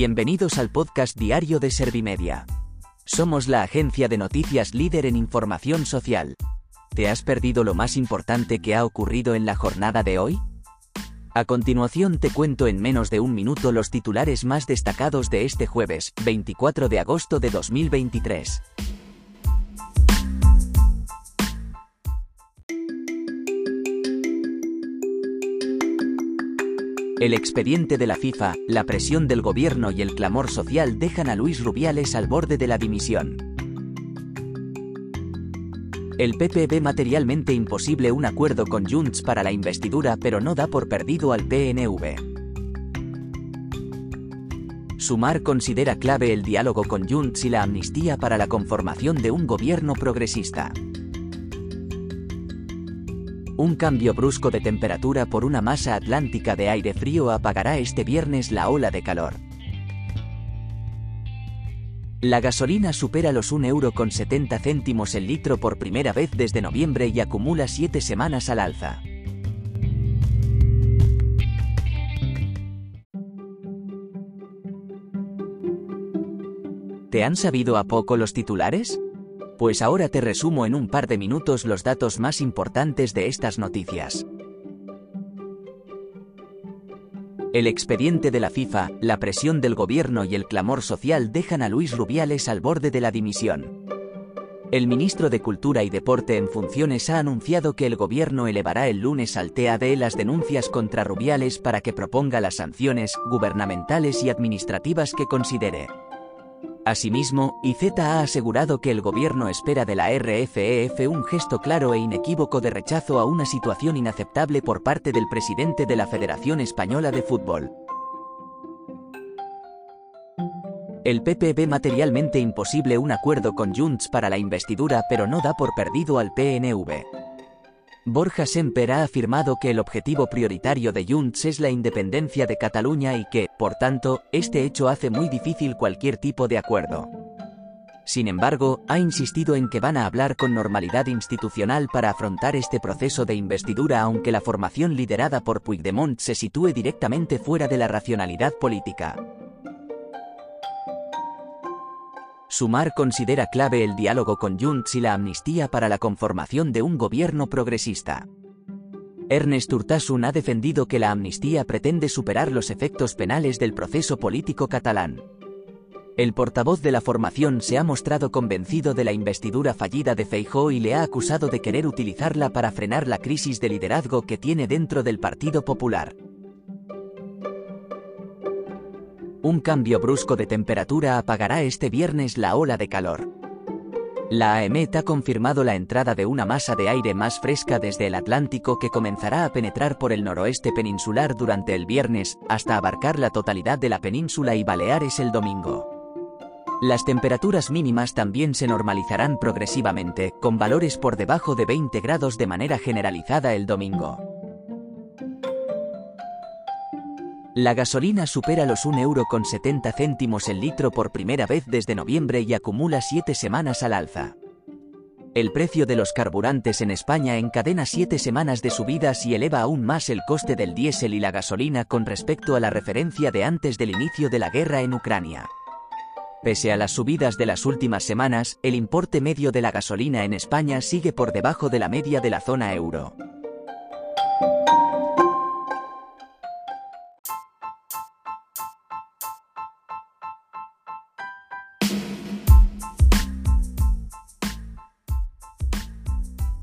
Bienvenidos al podcast diario de Servimedia. Somos la agencia de noticias líder en información social. ¿Te has perdido lo más importante que ha ocurrido en la jornada de hoy? A continuación te cuento en menos de un minuto los titulares más destacados de este jueves, 24 de agosto de 2023. El expediente de la FIFA, la presión del gobierno y el clamor social dejan a Luis Rubiales al borde de la dimisión. El PP ve materialmente imposible un acuerdo con Junts para la investidura pero no da por perdido al PNV. Sumar considera clave el diálogo con Junts y la amnistía para la conformación de un gobierno progresista. Un cambio brusco de temperatura por una masa atlántica de aire frío apagará este viernes la ola de calor. La gasolina supera los 1,70 euro el litro por primera vez desde noviembre y acumula 7 semanas al alza. ¿Te han sabido a poco los titulares? Pues ahora te resumo en un par de minutos los datos más importantes de estas noticias. El expediente de la FIFA, la presión del gobierno y el clamor social dejan a Luis Rubiales al borde de la dimisión. El ministro de Cultura y Deporte en funciones ha anunciado que el gobierno elevará el lunes al TAD las denuncias contra Rubiales para que proponga las sanciones gubernamentales y administrativas que considere. Asimismo, IZ ha asegurado que el gobierno espera de la RFEF e un gesto claro e inequívoco de rechazo a una situación inaceptable por parte del presidente de la Federación Española de Fútbol. El PP ve materialmente imposible un acuerdo con Junts para la investidura pero no da por perdido al PNV. Borja Semper ha afirmado que el objetivo prioritario de Junts es la independencia de Cataluña y que, por tanto, este hecho hace muy difícil cualquier tipo de acuerdo. Sin embargo, ha insistido en que van a hablar con normalidad institucional para afrontar este proceso de investidura aunque la formación liderada por Puigdemont se sitúe directamente fuera de la racionalidad política. Sumar considera clave el diálogo con Junts y la amnistía para la conformación de un gobierno progresista. Ernest Urtasun ha defendido que la amnistía pretende superar los efectos penales del proceso político catalán. El portavoz de la formación se ha mostrado convencido de la investidura fallida de Feijóo y le ha acusado de querer utilizarla para frenar la crisis de liderazgo que tiene dentro del Partido Popular. Un cambio brusco de temperatura apagará este viernes la ola de calor. La AEMET ha confirmado la entrada de una masa de aire más fresca desde el Atlántico que comenzará a penetrar por el noroeste peninsular durante el viernes, hasta abarcar la totalidad de la península y Baleares el domingo. Las temperaturas mínimas también se normalizarán progresivamente, con valores por debajo de 20 grados de manera generalizada el domingo. La gasolina supera los 1,70 euro el litro por primera vez desde noviembre y acumula siete semanas al alza. El precio de los carburantes en España encadena siete semanas de subidas y eleva aún más el coste del diésel y la gasolina con respecto a la referencia de antes del inicio de la guerra en Ucrania. Pese a las subidas de las últimas semanas, el importe medio de la gasolina en España sigue por debajo de la media de la zona euro.